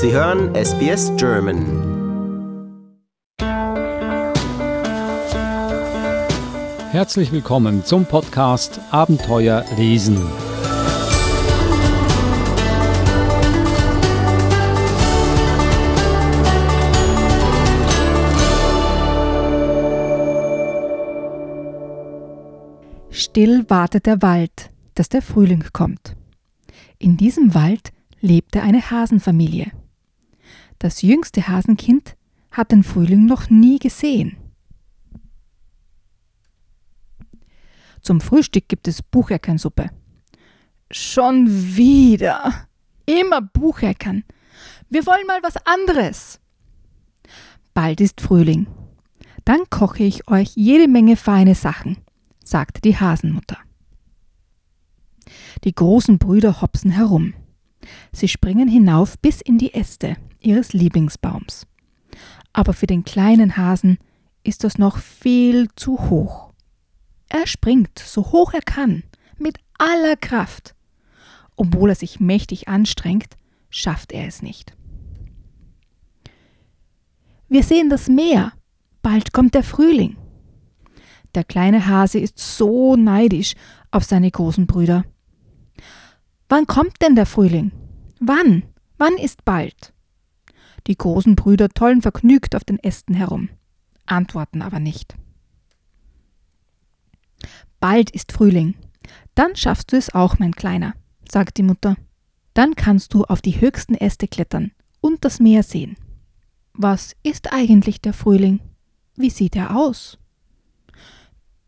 Sie hören SBS German. Herzlich willkommen zum Podcast Abenteuer lesen. Still wartet der Wald, dass der Frühling kommt. In diesem Wald lebte eine Hasenfamilie. Das jüngste Hasenkind hat den Frühling noch nie gesehen. Zum Frühstück gibt es Bucheckernsuppe. Schon wieder. Immer Bucheckern. Wir wollen mal was anderes. Bald ist Frühling. Dann koche ich euch jede Menge feine Sachen, sagte die Hasenmutter. Die großen Brüder hopsen herum. Sie springen hinauf bis in die Äste ihres Lieblingsbaums. Aber für den kleinen Hasen ist das noch viel zu hoch. Er springt so hoch er kann, mit aller Kraft. Obwohl er sich mächtig anstrengt, schafft er es nicht. Wir sehen das Meer. Bald kommt der Frühling. Der kleine Hase ist so neidisch auf seine großen Brüder. Wann kommt denn der Frühling? Wann? Wann ist bald? Die großen Brüder tollen vergnügt auf den Ästen herum, antworten aber nicht. Bald ist Frühling. Dann schaffst du es auch, mein Kleiner, sagt die Mutter. Dann kannst du auf die höchsten Äste klettern und das Meer sehen. Was ist eigentlich der Frühling? Wie sieht er aus?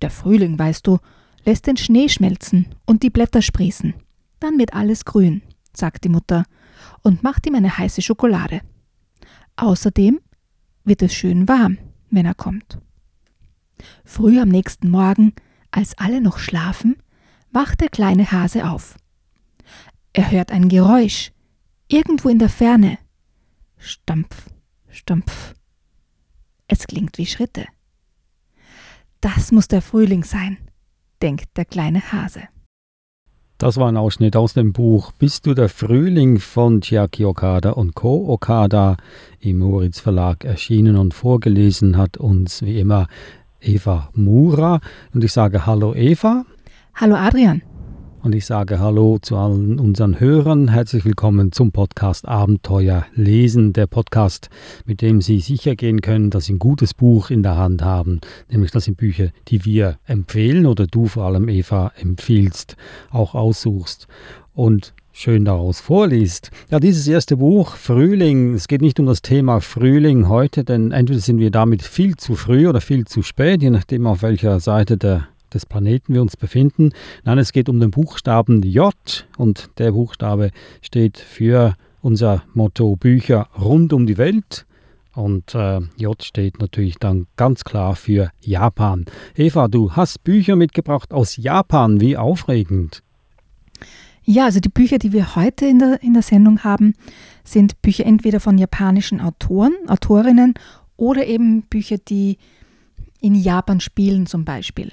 Der Frühling, weißt du, lässt den Schnee schmelzen und die Blätter sprießen. Dann wird alles grün, sagt die Mutter und macht ihm eine heiße Schokolade. Außerdem wird es schön warm, wenn er kommt. Früh am nächsten Morgen, als alle noch schlafen, wacht der kleine Hase auf. Er hört ein Geräusch, irgendwo in der Ferne. Stampf, stampf. Es klingt wie Schritte. Das muss der Frühling sein, denkt der kleine Hase. Das war ein Ausschnitt aus dem Buch Bist du der Frühling von Chiaki Okada und Co. Okada im Moritz Verlag erschienen und vorgelesen hat uns wie immer Eva Mura. Und ich sage Hallo Eva. Hallo Adrian. Und ich sage Hallo zu allen unseren Hörern. Herzlich willkommen zum Podcast Abenteuer lesen. Der Podcast, mit dem Sie sicher gehen können, dass Sie ein gutes Buch in der Hand haben. Nämlich das sind Bücher, die wir empfehlen oder du vor allem Eva empfiehlst, auch aussuchst und schön daraus vorliest. Ja, dieses erste Buch, Frühling, es geht nicht um das Thema Frühling heute, denn entweder sind wir damit viel zu früh oder viel zu spät, je nachdem auf welcher Seite der des Planeten wir uns befinden. Nein, es geht um den Buchstaben J und der Buchstabe steht für unser Motto Bücher rund um die Welt. Und äh, J steht natürlich dann ganz klar für Japan. Eva, du hast Bücher mitgebracht aus Japan. Wie aufregend. Ja, also die Bücher, die wir heute in der, in der Sendung haben, sind Bücher entweder von japanischen Autoren, Autorinnen oder eben Bücher, die in Japan spielen zum Beispiel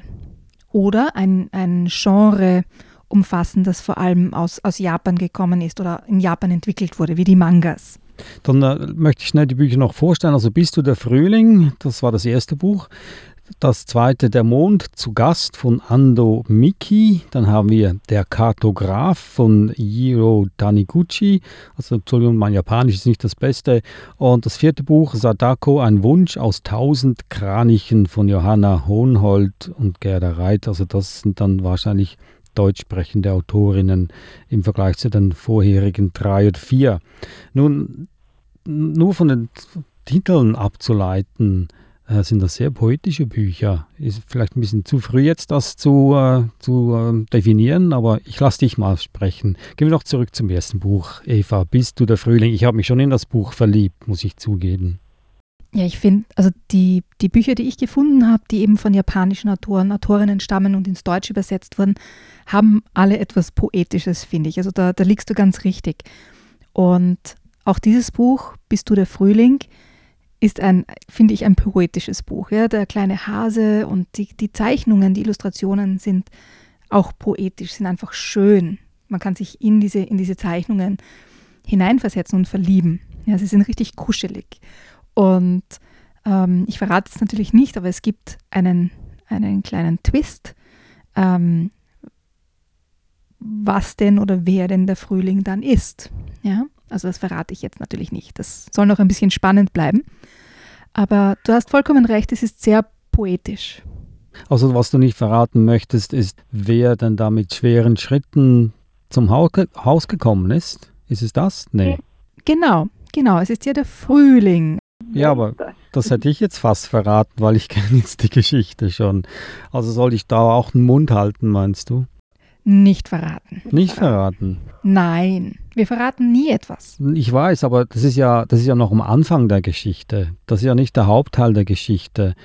oder ein, ein Genre umfassen, das vor allem aus, aus Japan gekommen ist oder in Japan entwickelt wurde, wie die Mangas. Dann äh, möchte ich schnell die Bücher noch vorstellen. Also Bist du der Frühling, das war das erste Buch. Das zweite, Der Mond zu Gast von Ando Miki. Dann haben wir Der Kartograf von Jiro Taniguchi. Also, Entschuldigung, mein Japanisch ist nicht das Beste. Und das vierte Buch, Sadako, ein Wunsch aus tausend Kranichen von Johanna Hohnhold und Gerda Reit. Also, das sind dann wahrscheinlich deutsch sprechende Autorinnen im Vergleich zu den vorherigen drei oder vier. Nun, nur von den Titeln abzuleiten, sind das sehr poetische Bücher. Ist vielleicht ein bisschen zu früh jetzt, das zu, äh, zu äh, definieren, aber ich lasse dich mal sprechen. Gehen wir noch zurück zum ersten Buch. Eva, bist du der Frühling? Ich habe mich schon in das Buch verliebt, muss ich zugeben. Ja, ich finde, also die, die Bücher, die ich gefunden habe, die eben von japanischen Autoren, Autorinnen stammen und ins Deutsche übersetzt wurden, haben alle etwas Poetisches, finde ich. Also da, da liegst du ganz richtig. Und auch dieses Buch, Bist du der Frühling, ist ein, finde ich, ein poetisches Buch. Ja? Der kleine Hase und die, die Zeichnungen, die Illustrationen sind auch poetisch, sind einfach schön. Man kann sich in diese, in diese Zeichnungen hineinversetzen und verlieben. Ja, sie sind richtig kuschelig. Und ähm, ich verrate es natürlich nicht, aber es gibt einen, einen kleinen Twist, ähm, was denn oder wer denn der Frühling dann ist. Ja, also das verrate ich jetzt natürlich nicht. Das soll noch ein bisschen spannend bleiben. Aber du hast vollkommen recht, es ist sehr poetisch. Also was du nicht verraten möchtest, ist, wer denn da mit schweren Schritten zum Haus gekommen ist. Ist es das? Nee. Genau, genau. Es ist ja der Frühling. Ja, aber das hätte ich jetzt fast verraten, weil ich kenne jetzt die Geschichte schon. Also soll ich da auch den Mund halten, meinst du? Nicht verraten. Nicht verraten. Nein, wir verraten nie etwas. Ich weiß, aber das ist ja, das ist ja noch am Anfang der Geschichte. Das ist ja nicht der Hauptteil der Geschichte.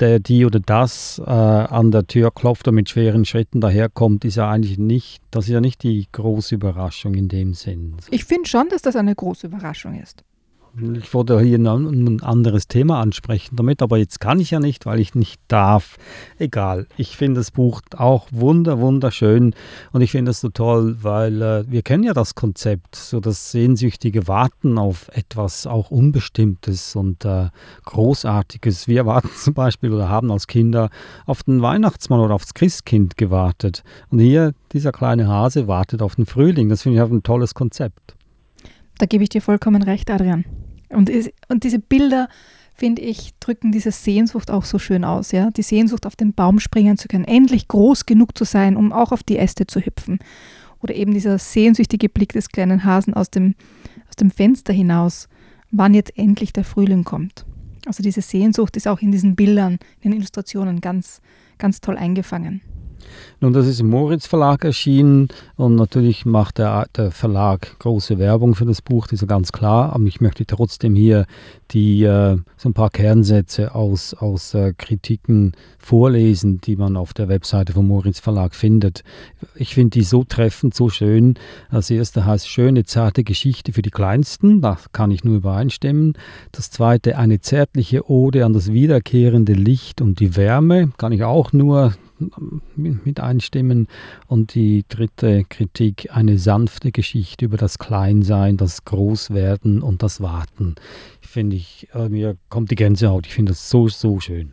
Der, die oder das äh, an der Tür klopft und mit schweren Schritten daherkommt, ist ja eigentlich nicht, das ist ja nicht die große Überraschung in dem Sinn. Ich finde schon, dass das eine große Überraschung ist. Ich wollte hier ein anderes Thema ansprechen damit, aber jetzt kann ich ja nicht, weil ich nicht darf. Egal. Ich finde das Buch auch wunder, wunderschön und ich finde es so toll, weil äh, wir kennen ja das Konzept, so das sehnsüchtige Warten auf etwas auch Unbestimmtes und äh, Großartiges. Wir warten zum Beispiel oder haben als Kinder auf den Weihnachtsmann oder aufs Christkind gewartet. Und hier, dieser kleine Hase wartet auf den Frühling. Das finde ich auch ein tolles Konzept. Da gebe ich dir vollkommen recht, Adrian. Und, und diese Bilder, finde ich, drücken diese Sehnsucht auch so schön aus. Ja? Die Sehnsucht, auf den Baum springen zu können, endlich groß genug zu sein, um auch auf die Äste zu hüpfen. Oder eben dieser sehnsüchtige Blick des kleinen Hasen aus dem, aus dem Fenster hinaus, wann jetzt endlich der Frühling kommt. Also diese Sehnsucht ist auch in diesen Bildern, in den Illustrationen ganz, ganz toll eingefangen. Nun, das ist im Moritz Verlag erschienen und natürlich macht der, der Verlag große Werbung für das Buch, das ist ja ganz klar. Aber ich möchte trotzdem hier die, äh, so ein paar Kernsätze aus, aus äh, Kritiken vorlesen, die man auf der Webseite vom Moritz Verlag findet. Ich finde die so treffend, so schön. Das erste heißt schöne, zarte Geschichte für die Kleinsten, da kann ich nur übereinstimmen. Das zweite eine zärtliche Ode an das wiederkehrende Licht und die Wärme, kann ich auch nur mit einstimmen. Und die dritte Kritik, eine sanfte Geschichte über das Kleinsein, das Großwerden und das Warten. Finde ich, äh, mir kommt die Gänsehaut. Ich finde das so, so schön.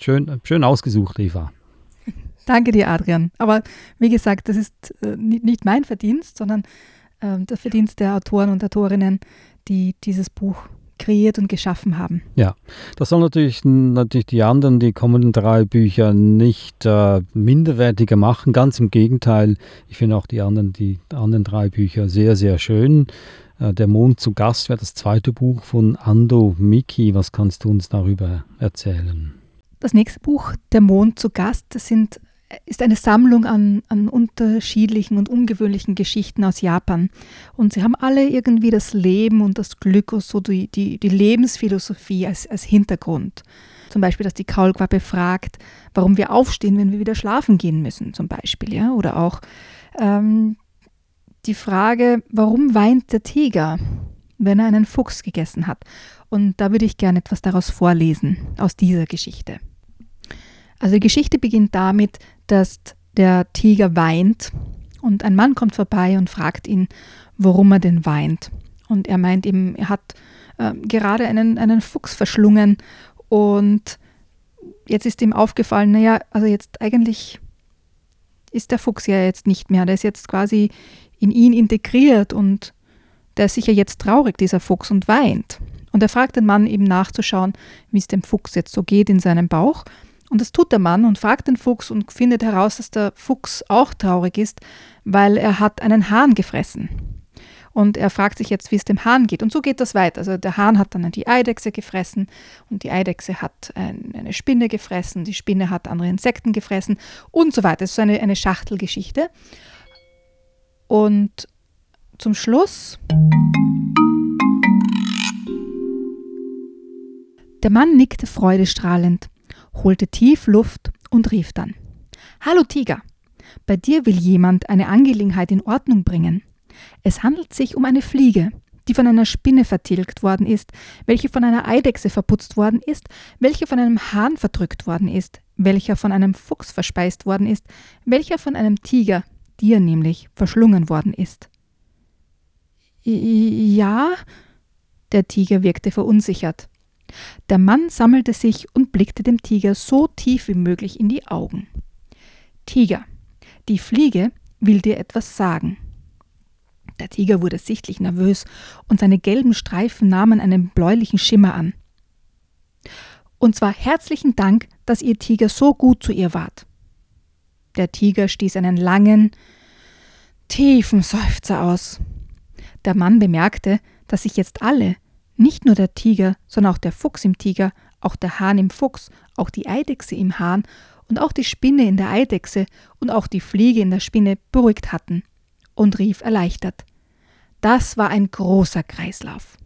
Schön, schön ausgesucht, Eva. Danke dir, Adrian. Aber wie gesagt, das ist äh, nicht mein Verdienst, sondern äh, der Verdienst der Autoren und Autorinnen, die dieses Buch kreiert und geschaffen haben. Ja, das soll natürlich, natürlich die anderen, die kommenden drei Bücher nicht äh, minderwertiger machen. Ganz im Gegenteil, ich finde auch die anderen, die anderen drei Bücher sehr, sehr schön. Äh, Der Mond zu Gast wäre das zweite Buch von Ando Miki. Was kannst du uns darüber erzählen? Das nächste Buch, Der Mond zu Gast, das sind ist eine Sammlung an, an unterschiedlichen und ungewöhnlichen Geschichten aus Japan. Und sie haben alle irgendwie das Leben und das Glück und so die, die, die Lebensphilosophie als, als Hintergrund. Zum Beispiel, dass die Kaulquappe fragt, warum wir aufstehen, wenn wir wieder schlafen gehen müssen, zum Beispiel. Ja? Oder auch ähm, die Frage, warum weint der Tiger, wenn er einen Fuchs gegessen hat? Und da würde ich gerne etwas daraus vorlesen, aus dieser Geschichte. Also die Geschichte beginnt damit, dass der Tiger weint und ein Mann kommt vorbei und fragt ihn, warum er denn weint. Und er meint eben, er hat äh, gerade einen, einen Fuchs verschlungen und jetzt ist ihm aufgefallen, naja, also jetzt eigentlich ist der Fuchs ja jetzt nicht mehr, der ist jetzt quasi in ihn integriert und der ist sicher jetzt traurig, dieser Fuchs, und weint. Und er fragt den Mann eben nachzuschauen, wie es dem Fuchs jetzt so geht in seinem Bauch. Und das tut der Mann und fragt den Fuchs und findet heraus, dass der Fuchs auch traurig ist, weil er hat einen Hahn gefressen. Und er fragt sich jetzt, wie es dem Hahn geht. Und so geht das weiter. Also der Hahn hat dann die Eidechse gefressen und die Eidechse hat eine Spinne gefressen, die Spinne hat andere Insekten gefressen und so weiter. Das ist eine, eine Schachtelgeschichte. Und zum Schluss. Der Mann nickte freudestrahlend holte tief Luft und rief dann Hallo Tiger, bei dir will jemand eine Angelegenheit in Ordnung bringen. Es handelt sich um eine Fliege, die von einer Spinne vertilgt worden ist, welche von einer Eidechse verputzt worden ist, welche von einem Hahn verdrückt worden ist, welcher von einem Fuchs verspeist worden ist, welcher von einem Tiger, dir nämlich, verschlungen worden ist. Ja. Der Tiger wirkte verunsichert. Der Mann sammelte sich und blickte dem Tiger so tief wie möglich in die Augen. Tiger, die Fliege will dir etwas sagen. Der Tiger wurde sichtlich nervös und seine gelben Streifen nahmen einen bläulichen Schimmer an. Und zwar herzlichen Dank, dass ihr Tiger so gut zu ihr wart. Der Tiger stieß einen langen, tiefen Seufzer aus. Der Mann bemerkte, dass sich jetzt alle, nicht nur der Tiger, sondern auch der Fuchs im Tiger, auch der Hahn im Fuchs, auch die Eidechse im Hahn und auch die Spinne in der Eidechse und auch die Fliege in der Spinne beruhigt hatten und rief erleichtert. Das war ein großer Kreislauf.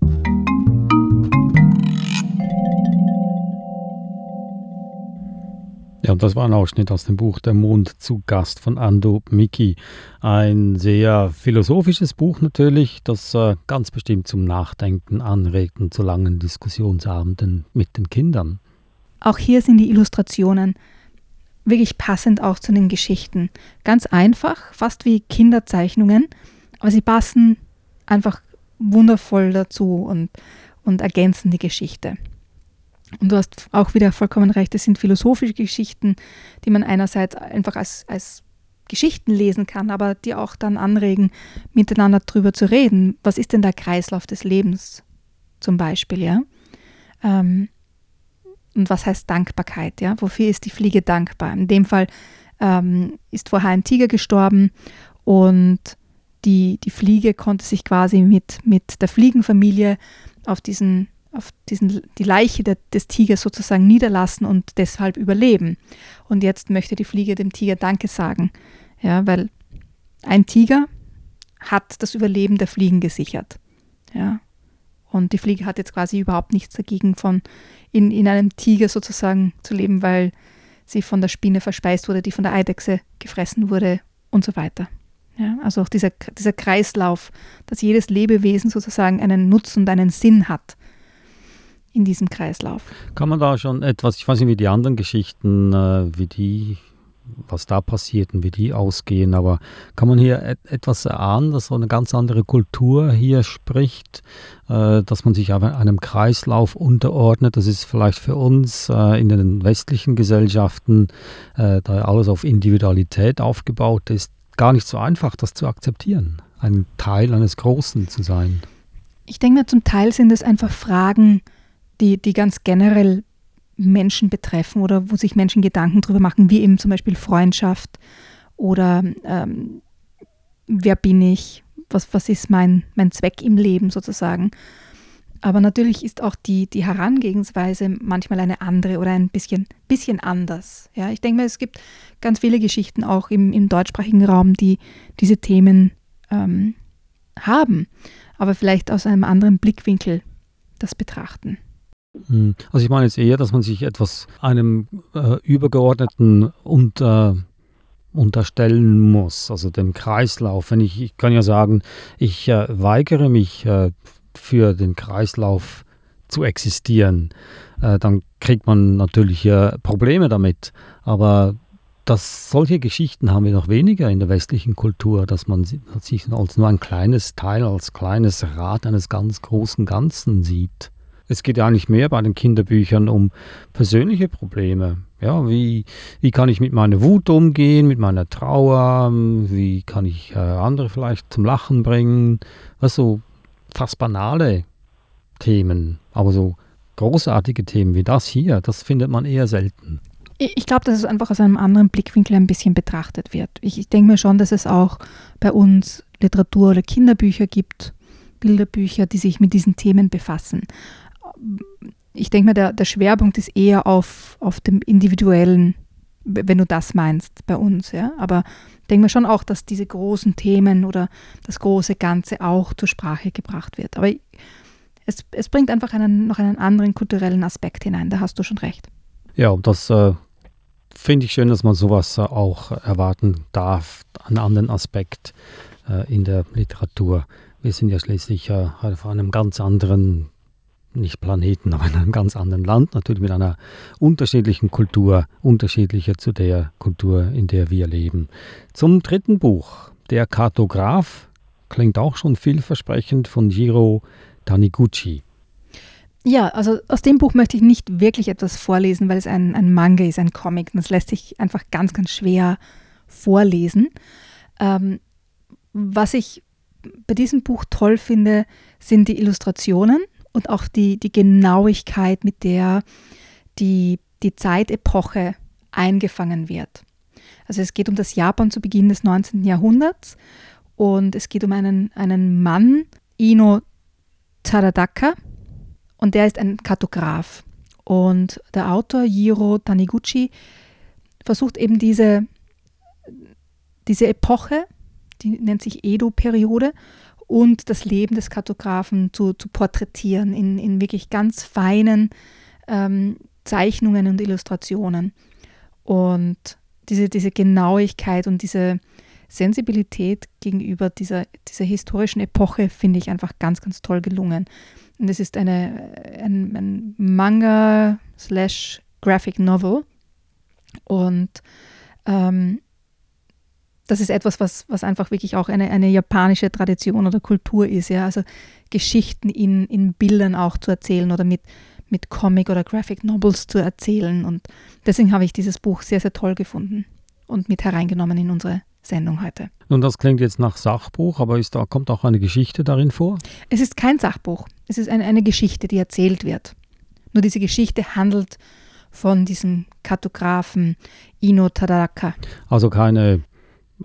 Ja, und das war ein Ausschnitt aus dem Buch Der Mond zu Gast von Ando Miki. Ein sehr philosophisches Buch natürlich, das äh, ganz bestimmt zum Nachdenken anregt und zu langen Diskussionsabenden mit den Kindern. Auch hier sind die Illustrationen wirklich passend auch zu den Geschichten. Ganz einfach, fast wie Kinderzeichnungen, aber sie passen einfach wundervoll dazu und, und ergänzen die Geschichte. Und du hast auch wieder vollkommen recht, es sind philosophische Geschichten, die man einerseits einfach als, als Geschichten lesen kann, aber die auch dann anregen, miteinander drüber zu reden. Was ist denn der Kreislauf des Lebens zum Beispiel, ja? Ähm, und was heißt Dankbarkeit, ja? Wofür ist die Fliege dankbar? In dem Fall ähm, ist vorher ein Tiger gestorben und die, die Fliege konnte sich quasi mit, mit der Fliegenfamilie auf diesen auf diesen, die Leiche der, des Tigers sozusagen niederlassen und deshalb überleben. Und jetzt möchte die Fliege dem Tiger Danke sagen, ja, weil ein Tiger hat das Überleben der Fliegen gesichert. Ja. Und die Fliege hat jetzt quasi überhaupt nichts dagegen, von in, in einem Tiger sozusagen zu leben, weil sie von der Spinne verspeist wurde, die von der Eidechse gefressen wurde und so weiter. Ja, also auch dieser, dieser Kreislauf, dass jedes Lebewesen sozusagen einen Nutzen und einen Sinn hat in diesem Kreislauf. Kann man da schon etwas, ich weiß nicht, wie die anderen Geschichten, äh, wie die, was da passiert und wie die ausgehen, aber kann man hier et etwas erahnen, dass so eine ganz andere Kultur hier spricht, äh, dass man sich einem Kreislauf unterordnet? Das ist vielleicht für uns äh, in den westlichen Gesellschaften, da alles auf Individualität aufgebaut ist, gar nicht so einfach, das zu akzeptieren, ein Teil eines Großen zu sein. Ich denke mir, zum Teil sind es einfach Fragen, die, die ganz generell Menschen betreffen oder wo sich Menschen Gedanken darüber machen, wie eben zum Beispiel Freundschaft oder ähm, wer bin ich, was, was ist mein, mein Zweck im Leben sozusagen. Aber natürlich ist auch die, die Herangehensweise manchmal eine andere oder ein bisschen, bisschen anders. Ja, ich denke mal, es gibt ganz viele Geschichten auch im, im deutschsprachigen Raum, die diese Themen ähm, haben, aber vielleicht aus einem anderen Blickwinkel das betrachten. Hm. Also ich meine jetzt eher, dass man sich etwas einem äh, übergeordneten unter, unterstellen muss, also dem Kreislauf. Wenn ich, ich kann ja sagen, ich äh, weigere mich äh, für den Kreislauf zu existieren, äh, dann kriegt man natürlich Probleme damit. Aber das, solche Geschichten haben wir noch weniger in der westlichen Kultur, dass man sich als nur ein kleines Teil, als kleines Rad eines ganz großen Ganzen sieht. Es geht eigentlich mehr bei den Kinderbüchern um persönliche Probleme. Ja, wie, wie kann ich mit meiner Wut umgehen, mit meiner Trauer? Wie kann ich äh, andere vielleicht zum Lachen bringen? Was so fast banale Themen, aber so großartige Themen wie das hier, das findet man eher selten. Ich glaube, dass es einfach aus einem anderen Blickwinkel ein bisschen betrachtet wird. Ich, ich denke mir schon, dass es auch bei uns Literatur oder Kinderbücher gibt, Bilderbücher, die sich mit diesen Themen befassen ich denke mal, der, der Schwerpunkt ist eher auf, auf dem individuellen, wenn du das meinst, bei uns. Ja? Aber ich denke mir schon auch, dass diese großen Themen oder das große Ganze auch zur Sprache gebracht wird. Aber es, es bringt einfach einen, noch einen anderen kulturellen Aspekt hinein, da hast du schon recht. Ja, und das äh, finde ich schön, dass man sowas äh, auch erwarten darf, einen anderen Aspekt äh, in der Literatur. Wir sind ja schließlich äh, auf einem ganz anderen nicht Planeten, aber in einem ganz anderen Land, natürlich mit einer unterschiedlichen Kultur, unterschiedlicher zu der Kultur, in der wir leben. Zum dritten Buch, Der Kartograf, klingt auch schon vielversprechend von Jiro Taniguchi. Ja, also aus dem Buch möchte ich nicht wirklich etwas vorlesen, weil es ein, ein Manga ist, ein Comic. Und das lässt sich einfach ganz, ganz schwer vorlesen. Ähm, was ich bei diesem Buch toll finde, sind die Illustrationen und auch die, die Genauigkeit, mit der die, die Zeitepoche eingefangen wird. Also es geht um das Japan zu Beginn des 19. Jahrhunderts und es geht um einen, einen Mann, Ino Taradaka, und der ist ein Kartograf. Und der Autor Jiro Taniguchi versucht eben diese, diese Epoche, die nennt sich Edo-Periode, und das Leben des Kartografen zu, zu porträtieren in, in wirklich ganz feinen ähm, Zeichnungen und Illustrationen. Und diese, diese Genauigkeit und diese Sensibilität gegenüber dieser, dieser historischen Epoche finde ich einfach ganz, ganz toll gelungen. Und es ist eine, ein, ein Manga slash Graphic Novel. Und ähm, das ist etwas, was, was einfach wirklich auch eine, eine japanische Tradition oder Kultur ist. Ja? Also Geschichten in, in Bildern auch zu erzählen oder mit, mit Comic oder Graphic Novels zu erzählen. Und deswegen habe ich dieses Buch sehr, sehr toll gefunden und mit hereingenommen in unsere Sendung heute. Nun, das klingt jetzt nach Sachbuch, aber ist da, kommt auch eine Geschichte darin vor? Es ist kein Sachbuch. Es ist eine, eine Geschichte, die erzählt wird. Nur diese Geschichte handelt von diesem Kartografen Ino Tadaka. Also keine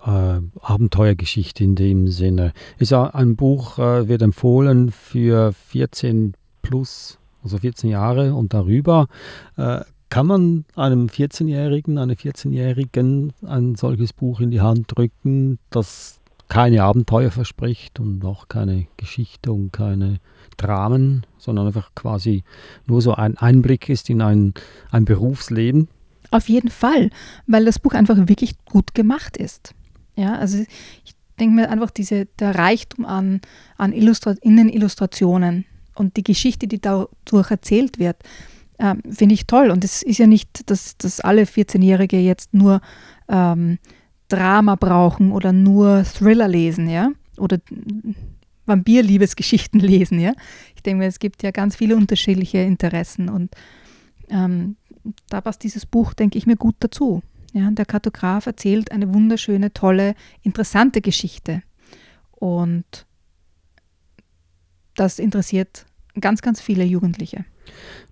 äh, Abenteuergeschichte in dem Sinne. Ist ein Buch, äh, wird empfohlen für 14 plus, also 14 Jahre und darüber. Äh, kann man einem 14-Jährigen, einer 14-Jährigen ein solches Buch in die Hand drücken, das keine Abenteuer verspricht und auch keine Geschichte und keine Dramen, sondern einfach quasi nur so ein Einblick ist in ein, ein Berufsleben? Auf jeden Fall, weil das Buch einfach wirklich gut gemacht ist. Ja, also ich denke mir einfach diese, der Reichtum an, an Illustra Innenillustrationen und die Geschichte, die dadurch erzählt wird, äh, finde ich toll. Und es ist ja nicht, dass, dass alle 14-Jährige jetzt nur ähm, Drama brauchen oder nur Thriller lesen, ja, oder Vampir-Liebesgeschichten lesen, ja. Ich denke mir, es gibt ja ganz viele unterschiedliche Interessen und ähm, da passt dieses Buch, denke ich mir, gut dazu. Ja, der Kartograf erzählt eine wunderschöne, tolle, interessante Geschichte. Und das interessiert ganz, ganz viele Jugendliche.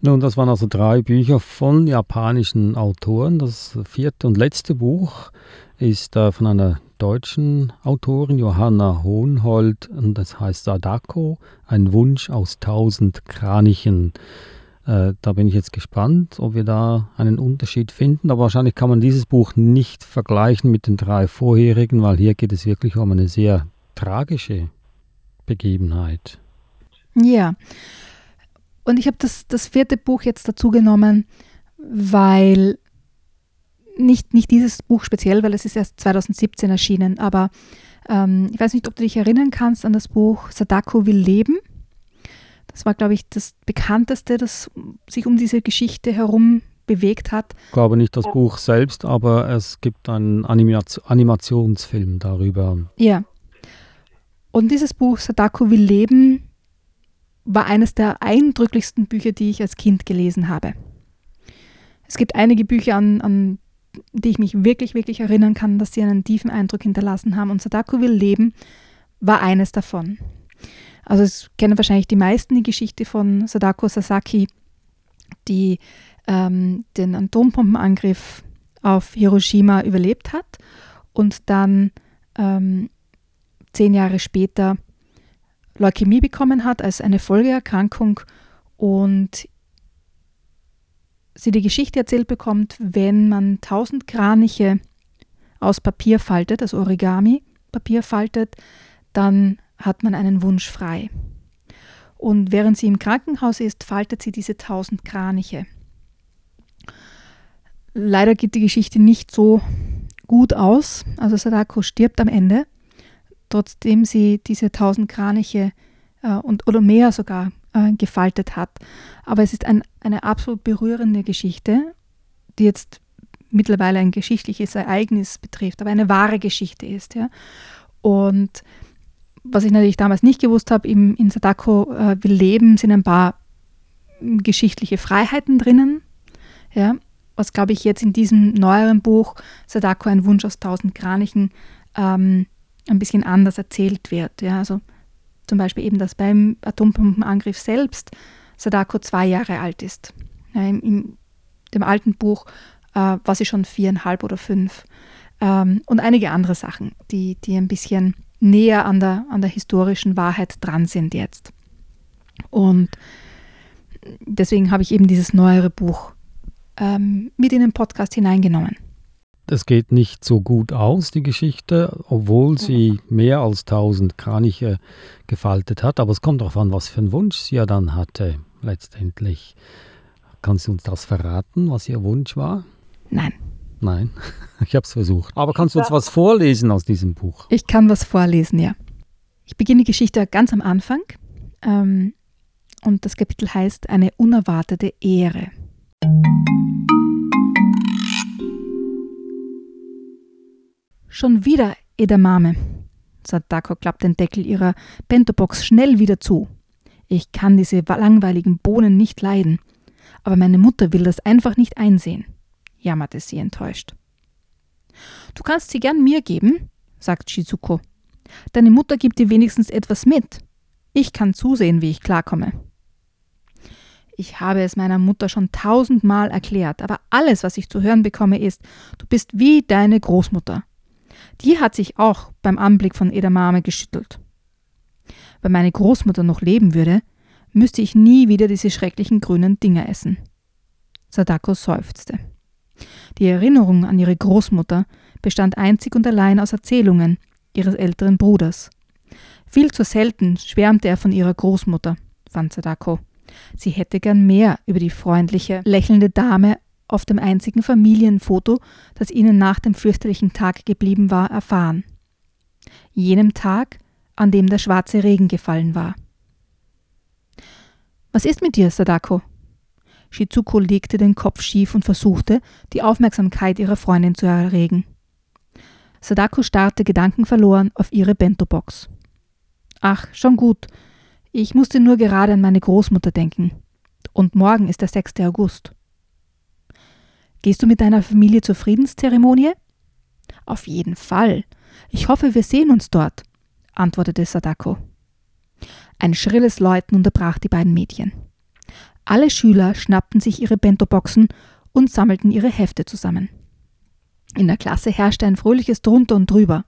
Nun, das waren also drei Bücher von japanischen Autoren. Das vierte und letzte Buch ist äh, von einer deutschen Autorin, Johanna Hohenhold, und das heißt Sadako, ein Wunsch aus tausend Kranichen. Äh, da bin ich jetzt gespannt, ob wir da einen Unterschied finden. Aber wahrscheinlich kann man dieses Buch nicht vergleichen mit den drei vorherigen, weil hier geht es wirklich um eine sehr tragische Begebenheit. Ja. Und ich habe das, das vierte Buch jetzt dazu genommen, weil nicht, nicht dieses Buch speziell, weil es ist erst 2017 erschienen, aber ähm, ich weiß nicht, ob du dich erinnern kannst an das Buch Sadako will leben. Das war, glaube ich, das bekannteste, das sich um diese Geschichte herum bewegt hat. Ich glaube nicht das Buch selbst, aber es gibt einen Animation, Animationsfilm darüber. Ja. Und dieses Buch Sadako will leben war eines der eindrücklichsten Bücher, die ich als Kind gelesen habe. Es gibt einige Bücher, an, an die ich mich wirklich, wirklich erinnern kann, dass sie einen tiefen Eindruck hinterlassen haben. Und Sadako will leben war eines davon. Also es kennen wahrscheinlich die meisten die Geschichte von Sadako Sasaki, die ähm, den Atompompenangriff auf Hiroshima überlebt hat und dann ähm, zehn Jahre später Leukämie bekommen hat als eine Folgeerkrankung und sie die Geschichte erzählt bekommt, wenn man tausend Kraniche aus Papier faltet, also Origami Papier faltet, dann hat man einen Wunsch frei. Und während sie im Krankenhaus ist, faltet sie diese tausend Kraniche. Leider geht die Geschichte nicht so gut aus. Also Sadako stirbt am Ende, trotzdem sie diese tausend Kraniche äh, und, oder mehr sogar äh, gefaltet hat. Aber es ist ein, eine absolut berührende Geschichte, die jetzt mittlerweile ein geschichtliches Ereignis betrifft, aber eine wahre Geschichte ist. Ja? Und was ich natürlich damals nicht gewusst habe, in Sadako äh, will leben, sind ein paar geschichtliche Freiheiten drinnen. Ja, was glaube ich jetzt in diesem neueren Buch Sadako ein Wunsch aus tausend Kranichen ähm, ein bisschen anders erzählt wird. Ja, also zum Beispiel eben, dass beim Atompumpenangriff selbst Sadako zwei Jahre alt ist. Ja, in, in dem alten Buch äh, war sie schon viereinhalb oder fünf. Ähm, und einige andere Sachen, die, die ein bisschen näher an der, an der historischen Wahrheit dran sind jetzt. Und deswegen habe ich eben dieses neuere Buch ähm, mit in den Podcast hineingenommen. Das geht nicht so gut aus, die Geschichte, obwohl sie mehr als 1000 Kraniche gefaltet hat. Aber es kommt darauf an, was für einen Wunsch sie ja dann hatte, letztendlich. Kannst du uns das verraten, was ihr Wunsch war? Nein. Nein, ich habe es versucht. Aber kannst du uns was vorlesen aus diesem Buch? Ich kann was vorlesen, ja. Ich beginne die Geschichte ganz am Anfang. Ähm, und das Kapitel heißt Eine unerwartete Ehre. Schon wieder Edamame. Sadako klappt den Deckel ihrer Bento-Box schnell wieder zu. Ich kann diese langweiligen Bohnen nicht leiden. Aber meine Mutter will das einfach nicht einsehen, jammerte sie enttäuscht. Du kannst sie gern mir geben, sagt Shizuko. Deine Mutter gibt dir wenigstens etwas mit. Ich kann zusehen, wie ich klarkomme. Ich habe es meiner Mutter schon tausendmal erklärt, aber alles, was ich zu hören bekomme, ist, du bist wie deine Großmutter. Die hat sich auch beim Anblick von Edamame geschüttelt. Wenn meine Großmutter noch leben würde, müsste ich nie wieder diese schrecklichen grünen Dinger essen. Sadako seufzte. Die Erinnerung an ihre Großmutter bestand einzig und allein aus Erzählungen ihres älteren Bruders. Viel zu selten schwärmte er von ihrer Großmutter, fand Sadako. Sie hätte gern mehr über die freundliche, lächelnde Dame auf dem einzigen Familienfoto, das ihnen nach dem fürchterlichen Tag geblieben war, erfahren. Jenem Tag, an dem der schwarze Regen gefallen war. Was ist mit dir, Sadako? Shizuko legte den Kopf schief und versuchte, die Aufmerksamkeit ihrer Freundin zu erregen. Sadako starrte gedankenverloren auf ihre Bento-Box. Ach, schon gut, ich musste nur gerade an meine Großmutter denken. Und morgen ist der 6. August. Gehst du mit deiner Familie zur Friedenszeremonie? Auf jeden Fall. Ich hoffe, wir sehen uns dort, antwortete Sadako. Ein schrilles Läuten unterbrach die beiden Mädchen. Alle Schüler schnappten sich ihre Bento-Boxen und sammelten ihre Hefte zusammen. In der Klasse herrschte ein fröhliches Drunter und Drüber.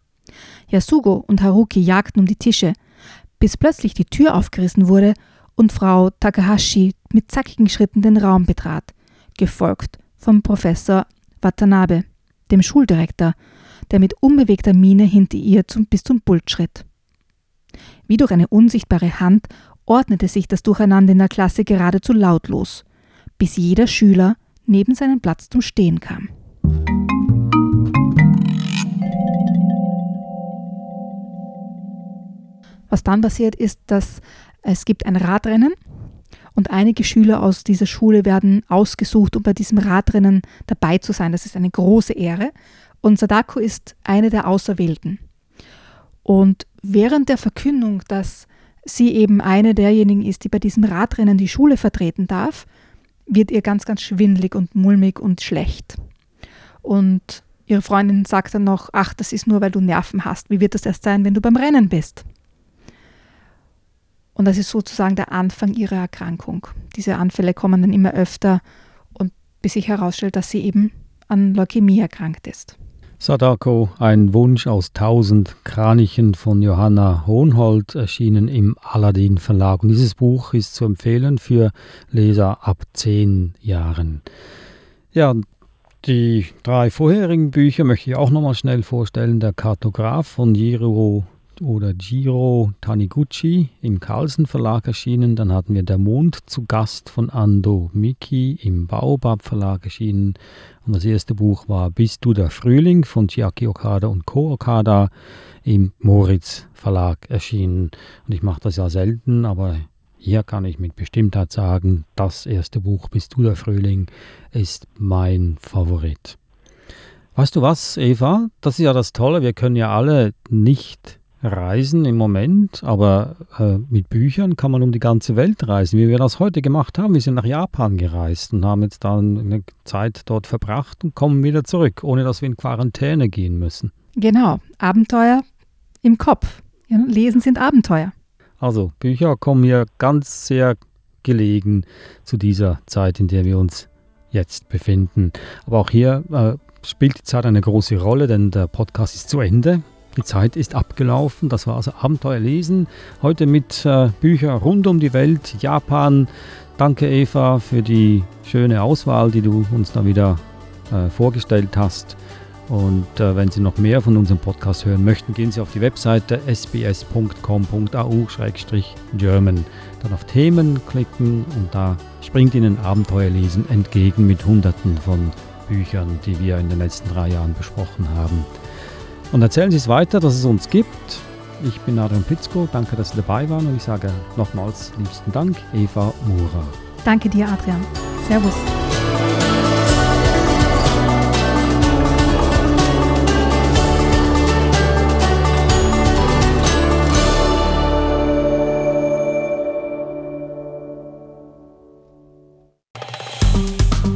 Yasugo und Haruki jagten um die Tische, bis plötzlich die Tür aufgerissen wurde und Frau Takahashi mit zackigen Schritten den Raum betrat, gefolgt vom Professor Watanabe, dem Schuldirektor, der mit unbewegter Miene hinter ihr zum, bis zum Pult schritt. Wie durch eine unsichtbare Hand ordnete sich das Durcheinander in der Klasse geradezu lautlos, bis jeder Schüler neben seinem Platz zum Stehen kam. Was dann passiert ist, dass es gibt ein Radrennen und einige Schüler aus dieser Schule werden ausgesucht, um bei diesem Radrennen dabei zu sein. Das ist eine große Ehre. Und Sadako ist eine der Auserwählten. Und während der Verkündung, dass sie eben eine derjenigen ist, die bei diesem Radrennen die Schule vertreten darf, wird ihr ganz, ganz schwindlig und mulmig und schlecht. Und ihre Freundin sagt dann noch, ach, das ist nur, weil du Nerven hast. Wie wird das erst sein, wenn du beim Rennen bist? Und das ist sozusagen der Anfang ihrer Erkrankung. Diese Anfälle kommen dann immer öfter und bis sich herausstellt, dass sie eben an Leukämie erkrankt ist. Sadako, ein Wunsch aus tausend Kranichen von Johanna Hohnhold, erschienen im Aladdin Verlag. Und dieses Buch ist zu empfehlen für Leser ab zehn Jahren. Ja, die drei vorherigen Bücher möchte ich auch nochmal schnell vorstellen. Der Kartograf von Jiro oder Giro Taniguchi im Carlsen Verlag erschienen. Dann hatten wir Der Mond zu Gast von Ando Miki im Baobab Verlag erschienen. Und das erste Buch war Bist du der Frühling von Chiaki Okada und Ko Okada im Moritz Verlag erschienen. Und ich mache das ja selten, aber hier kann ich mit Bestimmtheit sagen, das erste Buch Bist du der Frühling ist mein Favorit. Weißt du was, Eva? Das ist ja das Tolle, wir können ja alle nicht reisen im Moment, aber äh, mit Büchern kann man um die ganze Welt reisen, wie wir das heute gemacht haben. Wir sind nach Japan gereist und haben jetzt dann eine Zeit dort verbracht und kommen wieder zurück, ohne dass wir in Quarantäne gehen müssen. Genau, Abenteuer im Kopf. Lesen sind Abenteuer. Also Bücher kommen mir ganz sehr gelegen zu dieser Zeit, in der wir uns jetzt befinden. Aber auch hier äh, spielt die Zeit eine große Rolle, denn der Podcast ist zu Ende. Die Zeit ist abgelaufen. Das war also Abenteuer lesen. Heute mit äh, Büchern rund um die Welt, Japan. Danke Eva für die schöne Auswahl, die du uns da wieder äh, vorgestellt hast. Und äh, wenn Sie noch mehr von unserem Podcast hören möchten, gehen Sie auf die Webseite sbs.com.au-german. Dann auf Themen klicken und da springt Ihnen Abenteuerlesen entgegen mit Hunderten von Büchern, die wir in den letzten drei Jahren besprochen haben. Und erzählen Sie es weiter, dass es uns gibt. Ich bin Adrian Plitzko, danke, dass Sie dabei waren und ich sage nochmals liebsten Dank, Eva Mura. Danke dir, Adrian. Servus.